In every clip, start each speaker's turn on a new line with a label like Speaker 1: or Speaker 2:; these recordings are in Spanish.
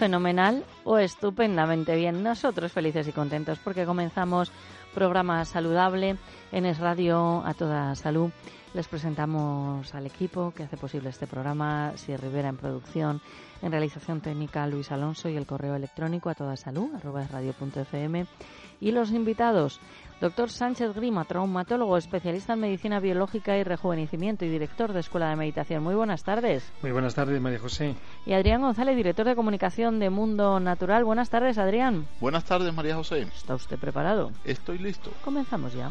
Speaker 1: ¿Fenomenal o estupendamente bien? Nosotros felices y contentos porque comenzamos programa saludable en Es Radio a toda salud. Les presentamos al equipo que hace posible este programa, Si Rivera en producción, en realización técnica Luis Alonso y el correo electrónico a toda salud, arroba radio.fm. Y los invitados, Doctor Sánchez Grima, traumatólogo, especialista en medicina biológica y rejuvenecimiento y director de Escuela de Meditación. Muy buenas tardes.
Speaker 2: Muy buenas tardes, María José.
Speaker 1: Y Adrián González, director de comunicación de Mundo Natural. Buenas tardes, Adrián.
Speaker 3: Buenas tardes, María José.
Speaker 1: ¿Está usted preparado?
Speaker 3: Estoy listo.
Speaker 1: Comenzamos ya.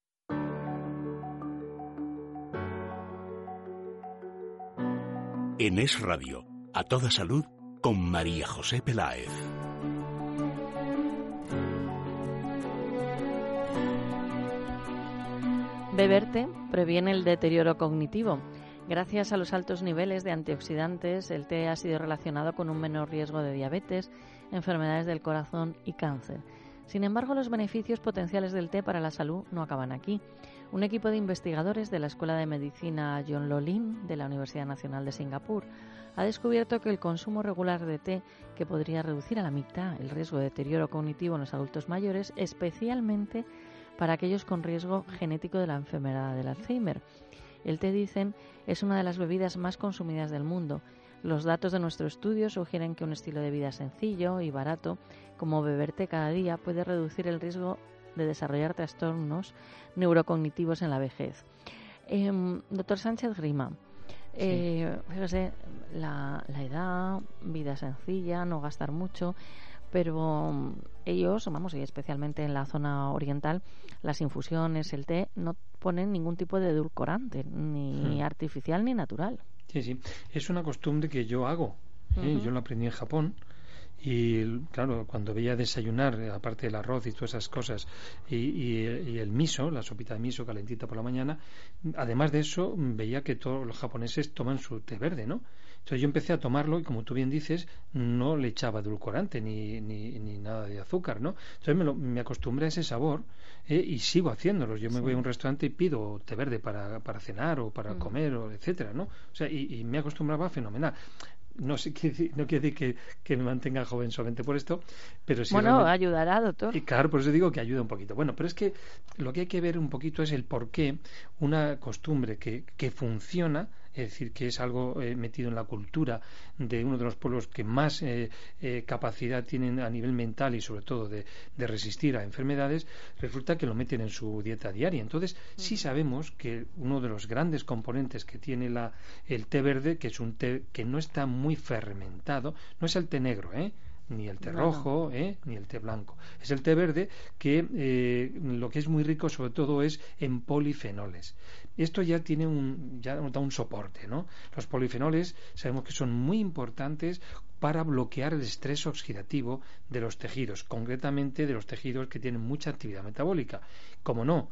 Speaker 4: En Es Radio, a toda salud, con María José Peláez.
Speaker 1: Beber té previene el deterioro cognitivo. Gracias a los altos niveles de antioxidantes, el té ha sido relacionado con un menor riesgo de diabetes, enfermedades del corazón y cáncer. Sin embargo, los beneficios potenciales del té para la salud no acaban aquí. Un equipo de investigadores de la Escuela de Medicina John Lolin de la Universidad Nacional de Singapur ha descubierto que el consumo regular de té, que podría reducir a la mitad el riesgo de deterioro cognitivo en los adultos mayores, especialmente para aquellos con riesgo genético de la enfermedad del Alzheimer. El té, dicen, es una de las bebidas más consumidas del mundo. Los datos de nuestro estudio sugieren que un estilo de vida sencillo y barato, como beber té cada día, puede reducir el riesgo de desarrollar trastornos neurocognitivos en la vejez. Em, doctor Sánchez Grima, eh, fíjese, la, la edad, vida sencilla, no gastar mucho, pero um, ellos, vamos, y especialmente en la zona oriental, las infusiones, el té, no ponen ningún tipo de edulcorante, ni
Speaker 2: Hmm.
Speaker 1: artificial ni natural.
Speaker 2: Sí, sí. Es una costumbre que yo hago. ¿eh? Yo lo aprendí en Japón. Y claro, cuando veía desayunar, aparte del arroz y todas esas cosas, y, y- y el miso, la sopita de miso calentita por la mañana, además de eso, veía que todos los japoneses toman su té verde, ¿no? Entonces yo empecé a tomarlo y como tú bien dices, no le echaba edulcorante ni, ni, ni nada de azúcar, ¿no? Entonces me, lo- me acostumbré a ese sabor ¿eh? y sigo haciéndolo. Yo me voy a un restaurante y pido té verde para, para cenar o para
Speaker 1: Mm.
Speaker 2: comer, o etcétera, ¿no? O sea, y, y me acostumbraba fenomenal. No, sé, quiere decir- no quiere decir que, que me mantenga joven solamente por esto, pero sí
Speaker 1: bueno, ayudará, doctor.
Speaker 2: y claro, por eso digo que ayuda un poquito. Bueno, pero es que lo que hay que ver un poquito es el por qué una costumbre que, que funciona, es decir, que es algo eh, metido en la cultura de uno de los pueblos que más eh, eh, capacidad tienen a nivel mental y sobre todo de, de resistir a enfermedades, resulta que lo meten en su dieta diaria. Entonces, sí sabemos que uno de los grandes componentes que tiene la, el té verde, que es un té que no está muy fermentado, no es el té negro, ¿eh? Ni el té
Speaker 1: No, no.
Speaker 2: rojo, ¿eh? ni el té blanco. Es el té verde que eh, lo que es muy rico sobre todo es en polifenoles. Esto ya tiene un, ya da un soporte, ¿no? Los polifenoles sabemos que son muy importantes para bloquear el estrés oxidativo de los tejidos, concretamente de los tejidos que tienen mucha actividad metabólica. Como no,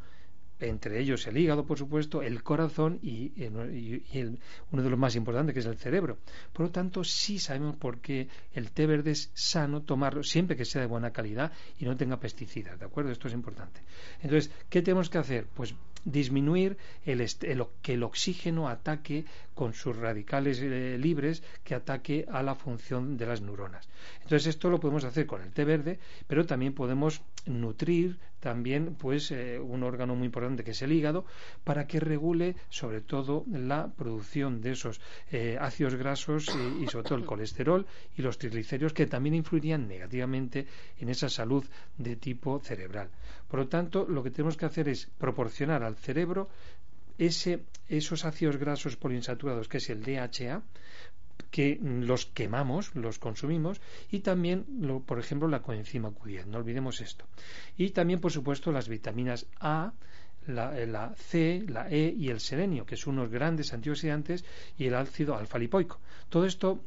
Speaker 2: entre ellos el hígado, por supuesto, el corazón y, y- el- uno de los más importantes, que es el cerebro. Por lo tanto, sí sabemos por qué el té verde es sano tomarlo siempre que sea de buena calidad y no tenga pesticidas, ¿de acuerdo? Esto es importante. Entonces, ¿qué tenemos que hacer? Pues disminuir el, el que el oxígeno ataque con sus radicales eh, libres, que ataque a la función de las neuronas. Entonces, esto lo podemos hacer con el té verde, pero también podemos nutrir también pues eh, un órgano muy importante que es el hígado, para que regule sobre todo la producción de esos eh, ácidos grasos y, sobre todo el colesterol y los triglicéridos que también influirían negativamente en esa salud de tipo cerebral. Por lo tanto, lo que tenemos que hacer es proporcionar al cerebro ese, esos ácidos grasos poliinsaturados, que es el DHA, que los quemamos, los consumimos, y también, por ejemplo, la coenzima Q10, no olvidemos esto. Y también, por supuesto, las vitaminas A, la, C, la E y el selenio, que son unos grandes antioxidantes, y el ácido alfa-lipoico. Todo esto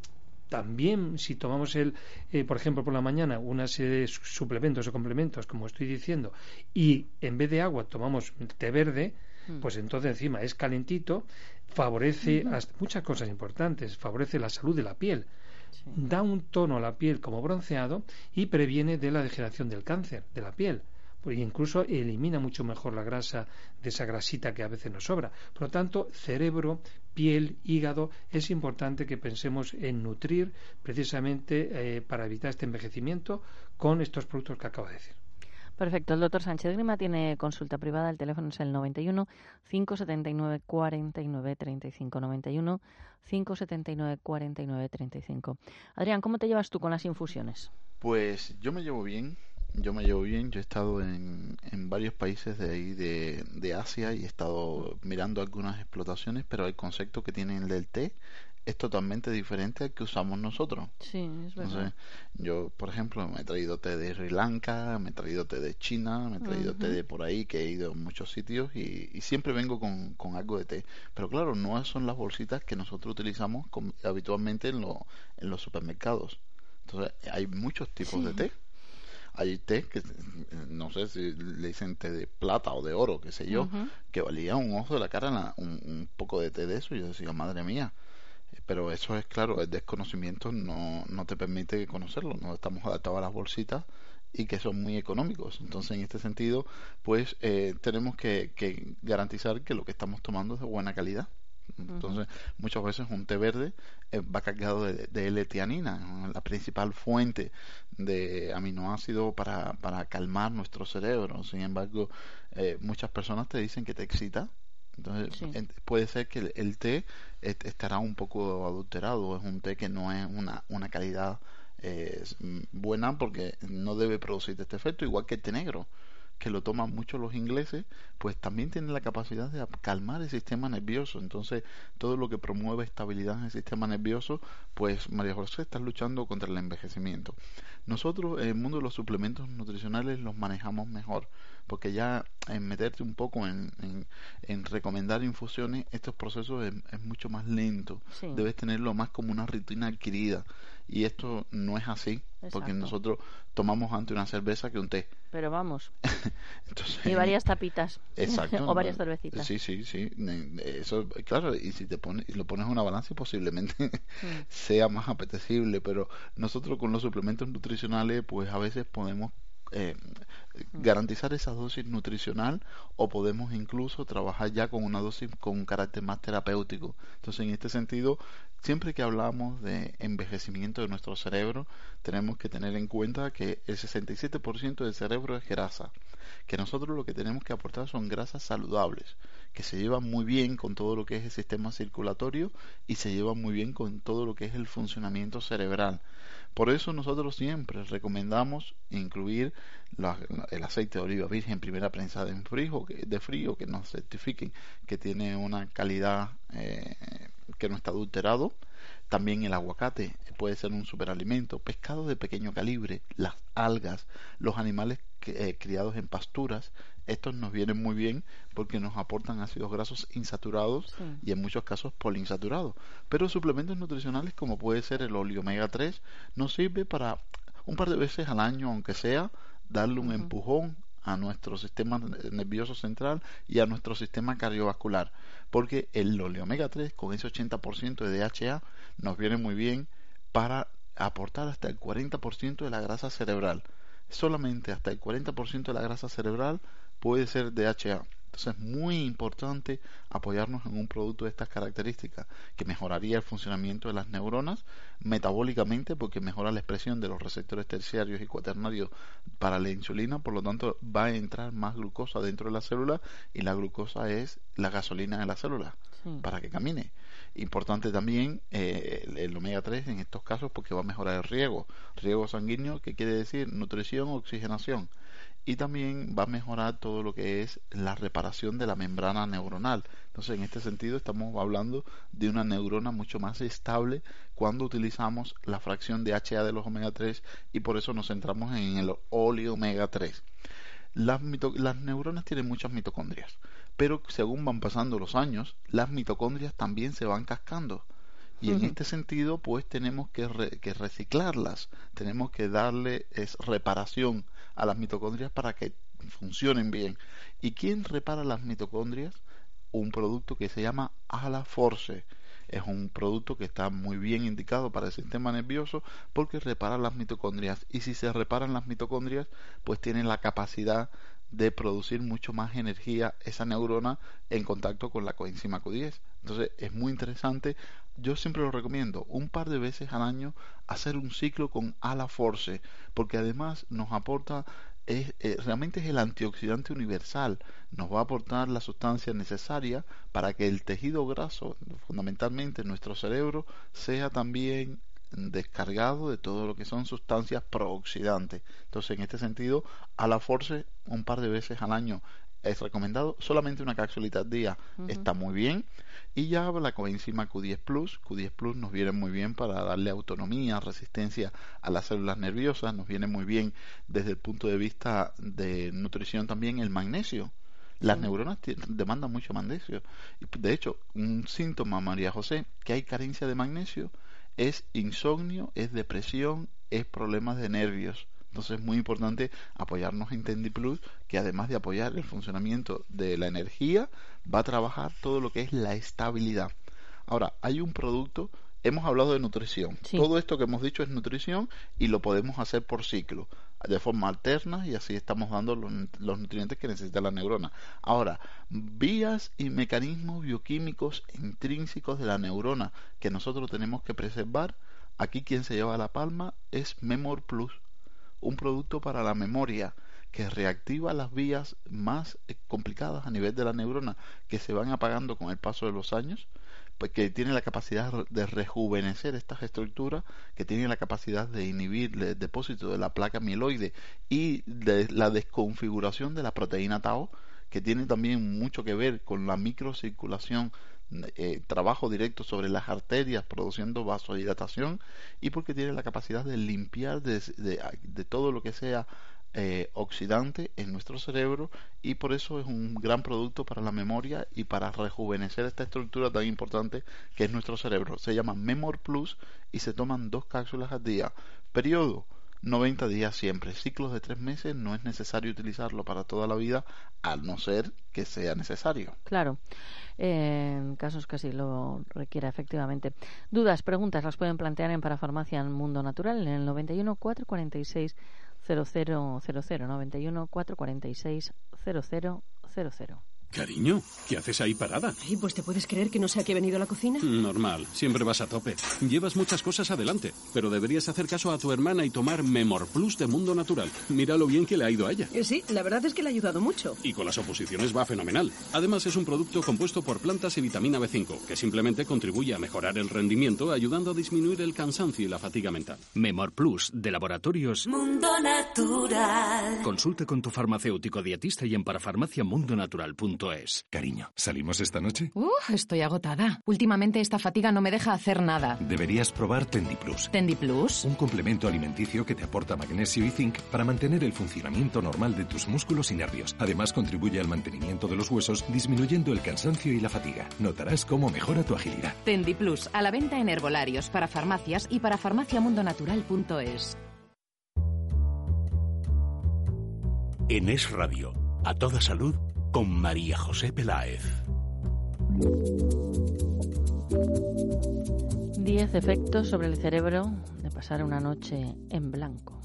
Speaker 2: también si tomamos el, eh, por ejemplo, por la mañana una serie de suplementos o complementos, como estoy diciendo, y en vez de agua tomamos té verde, mm. Pues entonces encima es calentito, favorece muchas cosas importantes, favorece la salud de la piel, da un tono a la piel como bronceado y previene de la degeneración del cáncer de la piel. Pues incluso elimina mucho mejor la grasa de esa grasita que a veces nos sobra. Por lo tanto, cerebro, piel, hígado, es importante que pensemos en nutrir precisamente eh, para evitar este envejecimiento con estos productos que acabo de decir.
Speaker 1: Perfecto. El doctor Sánchez Grima tiene consulta privada. El teléfono es el 91 579 49 35. 91 579 49 35. Adrián, ¿cómo te llevas tú con las infusiones?
Speaker 3: Pues yo me llevo bien. Yo me llevo bien. Yo he estado en, en varios países de ahí de, de Asia y he estado mirando algunas explotaciones, pero el concepto que tienen el del té es totalmente diferente al que usamos nosotros.
Speaker 1: Sí, es verdad.
Speaker 3: yo, por ejemplo, me he traído té de Sri Lanka, me he traído té de China, me he traído té de por ahí, que he ido a muchos sitios y, siempre vengo con, con, algo de té. Pero claro, no son las bolsitas que nosotros utilizamos habitualmente en, en los supermercados. Entonces, hay muchos tipos de té. Hay té que, no sé si le dicen té de plata o de oro, qué sé yo, que valía un ojo de la cara un, un poco de té de eso. Y yo decía, madre mía, pero eso es claro, el desconocimiento no, no te permite conocerlo, no estamos adaptados a las bolsitas y que son muy económicos. Entonces, en este sentido, pues eh, tenemos que, que, garantizar que lo que estamos tomando es de buena calidad. Entonces, muchas veces un té verde eh, va cargado de, de L-tianina, la principal fuente de aminoácido para, para calmar nuestro cerebro. Sin embargo, eh, muchas personas te dicen que te excita entonces puede ser que el, té estará un poco adulterado, es un té que no es una, una calidad eh, buena porque no debe producir este efecto, igual que el té negro que lo toman mucho los ingleses, pues también tiene la capacidad de calmar el sistema nervioso. Entonces, todo lo que promueve estabilidad en el sistema nervioso, pues María José está luchando contra el envejecimiento. Nosotros en el mundo de los suplementos nutricionales los manejamos mejor, porque ya en meterte un poco en, en, recomendar infusiones, estos procesos es, mucho más lento. Debes tenerlo más como una rutina adquirida. Y esto no es así, porque nosotros tomamos antes una cerveza que un té.
Speaker 1: Pero vamos. y varias tapitas.
Speaker 3: Exacto.
Speaker 1: o varias cervecitas.
Speaker 3: Sí, sí, sí. Eso, claro, y si te pones, y lo pones en una balanza, posiblemente mm. sea más apetecible. Pero nosotros con los suplementos nutricionales, pues a veces podemos eh, garantizar esa dosis nutricional o podemos incluso trabajar ya con una dosis con un carácter más terapéutico. Entonces, en este sentido, siempre que hablamos de envejecimiento de nuestro cerebro, tenemos que tener en cuenta que el 67% del cerebro es grasa, que nosotros lo que tenemos que aportar son grasas saludables, que se llevan muy bien con todo lo que es el sistema circulatorio y se llevan muy bien con todo lo que es el funcionamiento cerebral. Por eso nosotros siempre recomendamos incluir el aceite de oliva virgen primera prensa de frío, que, de frío, que nos certifiquen que tiene una calidad eh, que no está adulterado. También el aguacate puede ser un superalimento, pescado de pequeño calibre, las algas, los animales eh, criados en pasturas, estos nos vienen muy bien porque nos aportan ácidos grasos insaturados y en muchos casos poliinsaturados. Pero suplementos nutricionales como puede ser el óleo omega 3 nos sirve para un par de veces al año, aunque sea, darle un empujón a nuestro sistema nervioso central y a nuestro sistema cardiovascular, porque el óleo omega 3 con ese 80% de DHA nos viene muy bien para aportar hasta el 40% de la grasa cerebral solamente hasta el 40% de la grasa cerebral puede ser DHA. Entonces es muy importante apoyarnos en un producto de estas características que mejoraría el funcionamiento de las neuronas metabólicamente porque mejora la expresión de los receptores terciarios y cuaternarios para la insulina, por lo tanto va a entrar más glucosa dentro de la célula y la glucosa es la gasolina de la célula para que camine. Importante también eh, el, omega 3 en estos casos porque va a mejorar el riego. Riego sanguíneo, que quiere decir nutrición, oxigenación y también va a mejorar todo lo que es la reparación de la membrana neuronal. Entonces, en este sentido, estamos hablando de una neurona mucho más estable cuando utilizamos la fracción de HA de los omega 3 y por eso nos centramos en el óleo omega 3. Las, las neuronas tienen muchas mitocondrias, pero según van pasando los años, las mitocondrias también se van cascando. Y en este sentido, pues tenemos que, que reciclarlas, tenemos que darle es, reparación a las mitocondrias para que funcionen bien. ¿Y quién repara las mitocondrias? Un producto que se llama Alaforce. Es un producto que está muy bien indicado para el sistema nervioso porque repara las mitocondrias. Y si se reparan las mitocondrias, pues tienen la capacidad de producir mucho más energía esa neurona en contacto con la coenzima Q10. Entonces es muy interesante. Yo siempre lo recomiendo un par de veces al año hacer un ciclo con Ala Force, porque además nos aporta es, eh, realmente es el antioxidante universal, nos va a aportar la sustancia necesaria para que el tejido graso, fundamentalmente nuestro cerebro, sea también descargado de todo lo que son sustancias prooxidantes. Entonces, en este sentido, a la Force un par de veces al año es recomendado. Solamente una cápsulita al día está muy bien. Y ya la coenzima Q10 Plus. Q10 Plus nos viene muy bien para darle autonomía, resistencia a las células nerviosas. Nos viene muy bien desde el punto de vista de nutrición también el magnesio. Las neuronas demandan mucho magnesio. De hecho, un síntoma, María José, que hay carencia de magnesio, es insomnio, es depresión, es problemas de nervios. Entonces es muy importante apoyarnos en Tendi Plus, que además de apoyar el funcionamiento de la energía, va a trabajar todo lo que es la estabilidad. Ahora, hay un producto, hemos hablado de nutrición. Todo esto que hemos dicho es nutrición y lo podemos hacer por ciclo, de forma alterna y así estamos dando los, los nutrientes que necesita la neurona. Ahora, vías y mecanismos bioquímicos intrínsecos de la neurona que nosotros tenemos que preservar. Aquí quien se lleva la palma es Memor Plus un producto para la memoria que reactiva las vías más eh, complicadas a nivel de la neurona que se van apagando con el paso de los años, pues que tiene la capacidad de rejuvenecer estas estructuras, que tiene la capacidad de inhibir el depósito de la placa mieloide y de la desconfiguración de la proteína tau, que tiene también mucho que ver con la microcirculación eh, trabajo directo sobre las arterias produciendo vasodilatación y porque tiene la capacidad de limpiar de, todo lo que sea eh, oxidante en nuestro cerebro y por eso es un gran producto para la memoria y para rejuvenecer esta estructura tan importante que es nuestro cerebro. Se llama Memor Plus y se toman dos cápsulas al día. Periodo 90 días siempre. Ciclos de tres meses no es necesario utilizarlo para toda la vida, al no ser que sea necesario.
Speaker 1: Claro, en casos que así lo requiera, efectivamente. Dudas, preguntas las pueden plantear en Parafarmacia en Mundo Natural en el 91 446 0000 91 446 0000.
Speaker 4: Cariño, ¿qué haces ahí parada?
Speaker 5: Ay, pues te puedes creer que no sé a qué he venido a la cocina.
Speaker 4: Normal, siempre vas a tope. Llevas muchas cosas adelante, pero deberías hacer caso a tu hermana y tomar Memor Plus de Mundo Natural. Mira lo bien que le ha ido a ella.
Speaker 5: Eh, sí, la verdad es que le ha ayudado mucho.
Speaker 4: Y con las oposiciones va fenomenal. Además es un producto compuesto por plantas y vitamina B5, que simplemente contribuye a mejorar el rendimiento, ayudando a disminuir el cansancio y la fatiga mental. Memor Plus de Laboratorios
Speaker 6: Mundo Natural.
Speaker 4: Consulte con tu farmacéutico dietista y en parafarmaciamundonatural.com es.
Speaker 7: Cariño, ¿salimos esta noche?
Speaker 8: Uh, estoy agotada. Últimamente esta fatiga no me deja hacer nada.
Speaker 7: Deberías probar Tendiplus.
Speaker 8: ¿Tendiplus?
Speaker 7: Un complemento alimenticio que te aporta magnesio y zinc para mantener el funcionamiento normal de tus músculos y nervios. Además contribuye al mantenimiento de los huesos, disminuyendo el cansancio y la fatiga. Notarás cómo mejora tu agilidad.
Speaker 8: Tendiplus, a la venta en herbolarios, para farmacias y para farmaciamundonatural.es.
Speaker 4: En Es Radio, a toda salud con María José Peláez.
Speaker 1: Diez efectos sobre el cerebro de pasar una noche en blanco.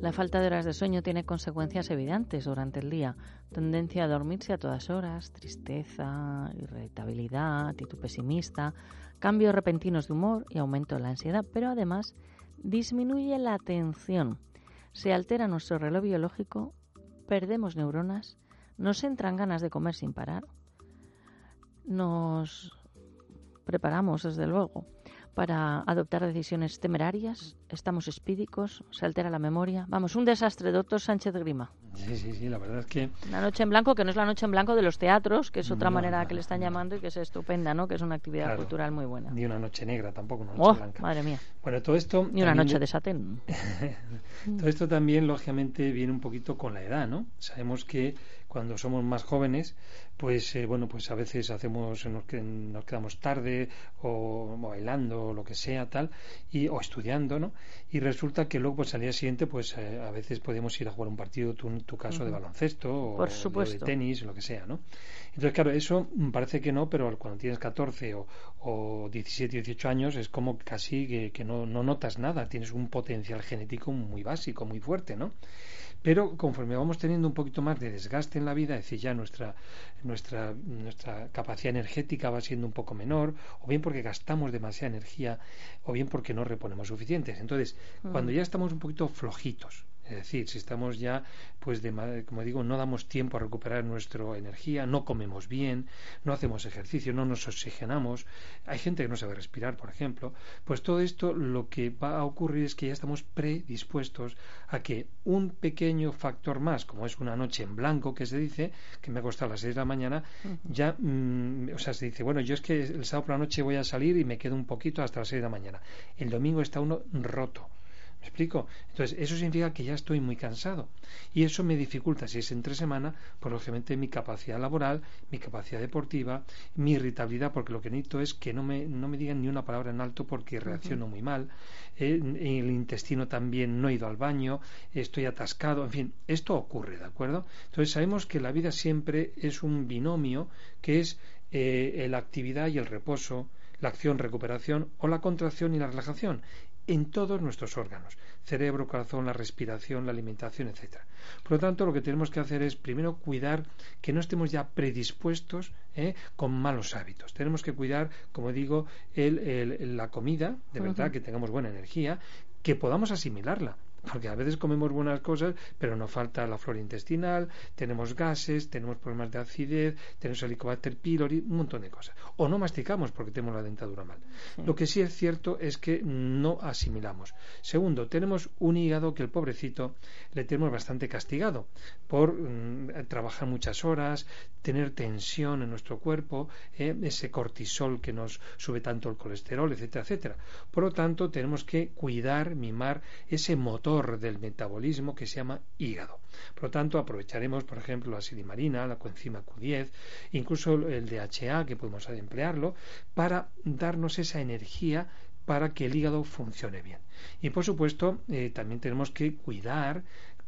Speaker 1: La falta de horas de sueño tiene consecuencias evidentes durante el día. Tendencia a dormirse a todas horas, tristeza, irritabilidad, actitud pesimista, cambios repentinos de humor y aumento de la ansiedad, pero además disminuye la atención. Se altera nuestro reloj biológico, perdemos neuronas, nos entran ganas de comer sin parar, nos preparamos, desde luego, para adoptar decisiones temerarias, estamos espídicos, se altera la memoria. Vamos, un desastre, doctor Sánchez Grima.
Speaker 2: Sí, sí, sí, la verdad es que...
Speaker 1: La noche en blanco, que no es la noche en blanco de los teatros, que es otra manera que le están llamando y que es estupenda, ¿no? Que es una actividad cultural muy buena.
Speaker 2: Ni una noche negra tampoco, una noche
Speaker 1: oh,
Speaker 2: blanca.
Speaker 1: madre mía.
Speaker 2: Bueno, todo esto...
Speaker 1: Ni una noche de satén.
Speaker 2: todo esto también, lógicamente, viene un poquito con la edad, ¿no? Sabemos que cuando somos más jóvenes, pues eh, bueno, pues a veces hacemos, nos, nos quedamos tarde o, bailando o lo que sea, tal, y, o estudiando, ¿no? Y resulta que luego, pues al día siguiente, pues eh, a veces podemos ir a jugar un partido, tu, tu caso de baloncesto o, de tenis, lo que sea, ¿no? Entonces, claro, eso parece que no, pero cuando tienes 14 o, o 17, 18 años es como casi que, que no, no notas nada, tienes un potencial genético muy básico, muy fuerte, ¿no? Pero conforme vamos teniendo un poquito más de desgaste en la vida, es decir, ya nuestra, nuestra, nuestra capacidad energética va siendo un poco menor, o bien porque gastamos demasiada energía, o bien porque no reponemos suficientes. Entonces, cuando mm. ya estamos un poquito flojitos, es decir, si estamos ya, pues, de, como digo, no damos tiempo a recuperar nuestra energía, no comemos bien, no hacemos ejercicio, no nos oxigenamos, hay gente que no sabe respirar, por ejemplo, pues todo esto lo que va a ocurrir es que ya estamos predispuestos a que un pequeño factor más, como es una noche en blanco que se dice, que me ha costado a las 6 de la mañana, ya, mm, o sea, se dice, bueno, yo es que el sábado por la noche voy a salir y me quedo un poquito hasta las 6 de la mañana. El domingo está uno roto ¿Me explico? Entonces, eso significa que ya estoy muy cansado. Y eso me dificulta, si es entre semana, pues lógicamente mi capacidad laboral, mi capacidad deportiva, mi irritabilidad, porque lo que necesito es que no me, no me digan ni una palabra en alto porque reacciono muy mal. Eh, el intestino también no he ido al baño, estoy atascado, en fin, esto ocurre, ¿de acuerdo? Entonces, sabemos que la vida siempre es un binomio que es eh, la actividad y el reposo, la acción, recuperación o la contracción y la relajación en todos nuestros órganos, cerebro, corazón, la respiración, la alimentación, etc. Por lo tanto, lo que tenemos que hacer es primero cuidar que no estemos ya predispuestos ¿eh? con malos hábitos. Tenemos que cuidar, como digo, la comida, de verdad, que tengamos buena energía, que podamos asimilarla porque a veces comemos buenas cosas, pero nos falta la flora intestinal, tenemos gases, tenemos problemas de acidez, tenemos Helicobacter pylori, un montón de cosas. O no masticamos porque tenemos la dentadura mal. Lo que sí es cierto es que no asimilamos. Segundo, tenemos un hígado que el pobrecito le tenemos bastante castigado por mm, trabajar muchas horas, tener tensión en nuestro cuerpo, eh, ese cortisol que nos sube tanto el colesterol, etcétera, etcétera. Por lo tanto, tenemos que cuidar, mimar ese motor del metabolismo que se llama hígado. Por lo tanto, aprovecharemos, por ejemplo, la silimarina, la coenzima Q10, incluso el DHA, que podemos emplearlo, para darnos esa energía para que el hígado funcione bien. Y por supuesto, eh, también tenemos que cuidar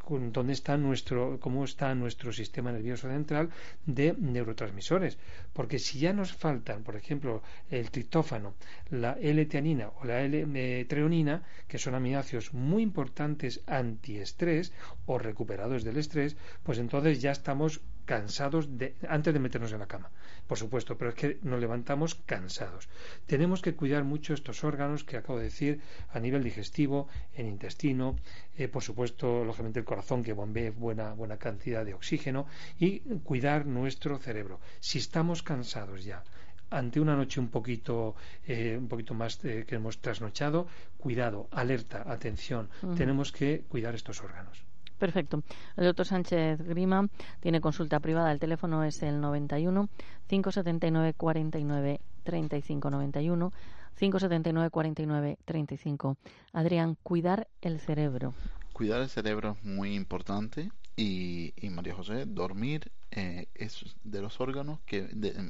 Speaker 2: dónde está nuestro, cómo está nuestro sistema nervioso central de neurotransmisores. Porque si ya nos faltan, por ejemplo, el triptófano, la L-teanina o la L-treonina, que son aminoácidos muy importantes antiestrés o recuperados del estrés, pues entonces ya estamos cansados de, antes de meternos en la cama, por supuesto, pero es que nos levantamos cansados. Tenemos que cuidar mucho estos órganos que acabo de decir a nivel digestivo, en intestino, eh, por supuesto, lógicamente el corazón que bombee buena, buena cantidad de oxígeno y cuidar nuestro cerebro. Si estamos cansados ya, ante una noche un poquito, eh, un poquito más eh, que hemos trasnochado, cuidado, alerta, atención, tenemos que cuidar estos órganos.
Speaker 1: Perfecto. El doctor Sánchez Grima tiene consulta privada. El teléfono es el 91 579 49 35 91 579 49 35. Adrián, cuidar el cerebro.
Speaker 3: Cuidar el cerebro es muy importante y, y María José, dormir eh, es de los órganos que,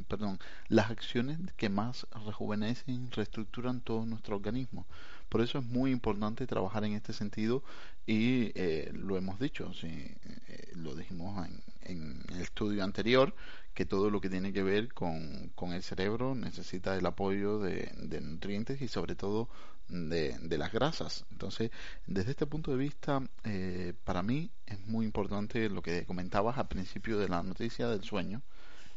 Speaker 3: perdón, las acciones que más rejuvenecen, reestructuran todo nuestro organismo. Por eso es muy importante trabajar en este sentido y eh, lo hemos dicho, sí, eh, lo dijimos en, en el estudio anterior que todo lo que tiene que ver con, con el cerebro necesita el apoyo de, nutrientes y sobre todo de, de, las grasas. Entonces, desde este punto de vista, eh, para mí es muy importante lo que comentabas al principio de la noticia del sueño.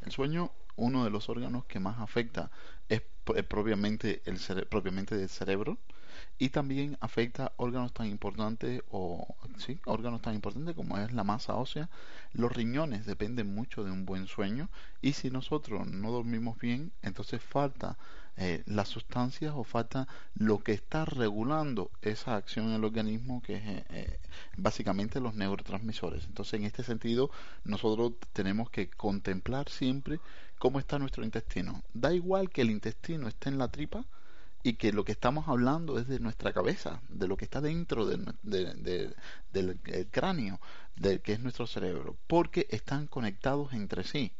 Speaker 3: El sueño, uno de los órganos que más afecta es, propiamente, el propiamente del cerebro y también afecta órganos tan importantes o sí, órganos tan importantes como es la masa ósea. Los riñones dependen mucho de un buen sueño y si nosotros no dormimos bien, entonces falta eh, las sustancias o falta lo que está regulando esa acción en el organismo que es eh, eh, básicamente los neurotransmisores. Entonces en este sentido nosotros tenemos que contemplar siempre cómo está nuestro intestino. Da igual que el intestino esté en la tripa, y que lo que estamos hablando es de nuestra cabeza, de lo que está dentro del cráneo, del que es nuestro cerebro, porque están conectados entre sí.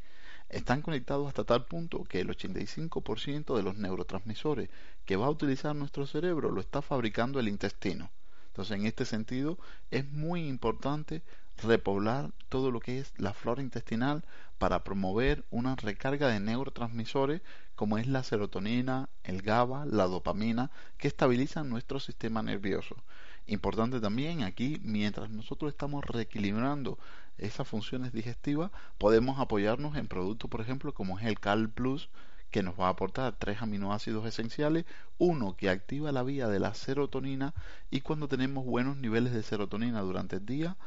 Speaker 3: Están conectados hasta tal punto que el 85% de los neurotransmisores que va a utilizar nuestro cerebro lo está fabricando el intestino. Entonces, en este sentido, es muy importante repoblar todo lo que es la flora intestinal para promover una recarga de neurotransmisores como es la serotonina, el GABA, la dopamina, que estabilizan nuestro sistema nervioso. Importante también aquí, mientras nosotros estamos reequilibrando esas funciones digestivas, podemos apoyarnos en productos, por ejemplo, como es el Cal Plus, que nos va a aportar tres aminoácidos esenciales, uno que activa la vía de la serotonina y cuando tenemos buenos niveles de serotonina durante el día,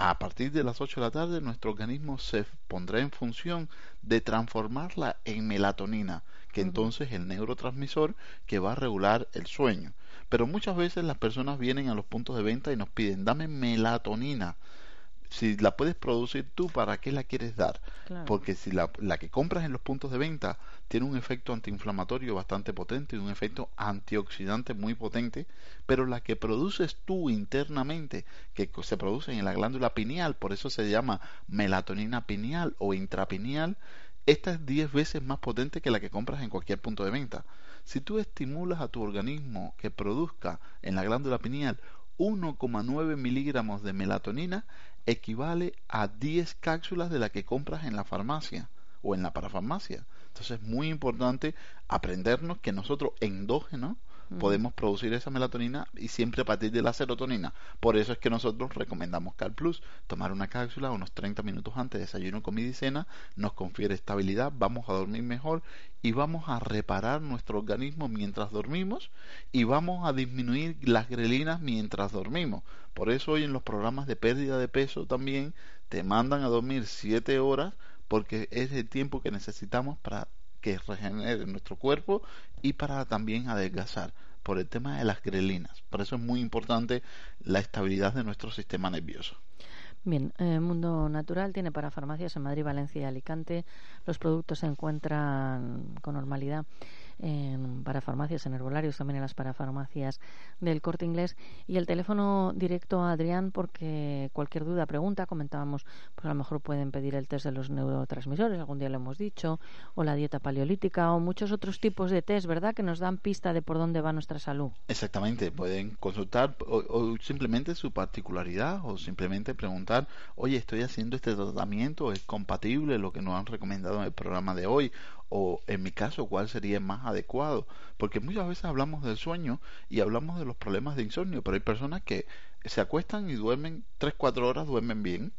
Speaker 3: a partir de las 8 de la tarde nuestro organismo se pondrá en función de transformarla en melatonina, que entonces es el neurotransmisor que va a regular el sueño. Pero muchas veces las personas vienen a los puntos de venta y nos piden, dame melatonina si la puedes producir tú, ¿para qué la quieres dar? Porque si la, la, que compras en los puntos de venta tiene un efecto antiinflamatorio bastante potente y un efecto antioxidante muy potente, pero la que produces tú internamente, que se produce en la glándula pineal, por eso se llama melatonina pineal o intrapineal, esta es 10 veces más potente que la que compras en cualquier punto de venta. Si tú estimulas a tu organismo que produzca en la glándula pineal 1,9 miligramos de melatonina, equivale a 10 cápsulas de la que compras en la farmacia o en la parafarmacia. Entonces es muy importante aprendernos que nosotros endógenos podemos producir esa melatonina y siempre a partir de la serotonina. Por eso es que nosotros recomendamos Cal Plus. Tomar una cápsula unos 30 minutos antes de desayuno, comida y cena nos confiere estabilidad, vamos a dormir mejor y vamos a reparar nuestro organismo mientras dormimos y vamos a disminuir las grelinas mientras dormimos. Por eso hoy en los programas de pérdida de peso también te mandan a dormir 7 horas porque es el tiempo que necesitamos para que regenere nuestro cuerpo y para también adelgazar por el tema de las grelinas. Por eso es muy importante la estabilidad de nuestro sistema nervioso.
Speaker 1: Bien, eh, Mundo Natural tiene para farmacias en Madrid, Valencia y Alicante. Los productos se encuentran con normalidad en parafarmacias, en herbolarios, también en las parafarmacias del corte inglés. Y el teléfono directo a Adrián, porque cualquier duda, pregunta, comentábamos, pues a lo mejor pueden pedir el test de los neurotransmisores, algún día lo hemos dicho, o la dieta paleolítica, o muchos otros tipos de test, ¿verdad?, que nos dan pista de por dónde va nuestra salud.
Speaker 3: Exactamente, pueden consultar o, simplemente su particularidad, o simplemente preguntar, oye, estoy haciendo este tratamiento, ¿es compatible lo que nos han recomendado en el programa de hoy? O en mi caso cuál sería más adecuado porque muchas veces hablamos del sueño y hablamos de los problemas de insomnio pero hay personas que se acuestan y duermen tres cuatro horas duermen bien.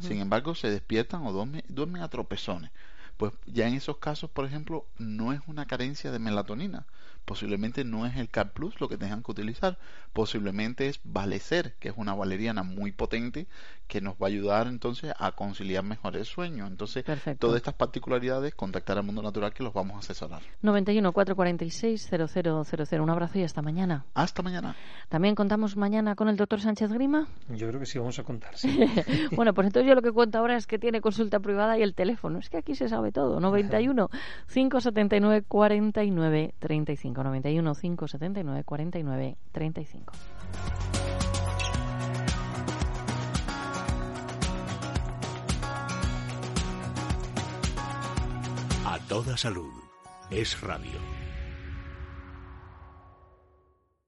Speaker 3: Sin embargo se despiertan o duermen, duermen a tropezones. Pues ya en esos casos por ejemplo no es una carencia de melatonina posiblemente no es el CAR Plus lo que tengan que utilizar, posiblemente es Valecer, que es una valeriana muy potente que nos va a ayudar entonces a conciliar mejor el sueño. Entonces, todas estas particularidades, contactar al mundo natural que los vamos a asesorar.
Speaker 1: 91 446 0000. Un abrazo y hasta mañana.
Speaker 3: Hasta mañana.
Speaker 1: También contamos mañana con el doctor Sánchez Grima.
Speaker 2: Yo creo que sí vamos a contar.
Speaker 1: bueno, pues entonces yo lo que cuento ahora es que tiene consulta privada y el teléfono. Es que aquí se sabe todo. 91 579 49 35. 91 579 49 35.
Speaker 9: A toda salud. Es radio.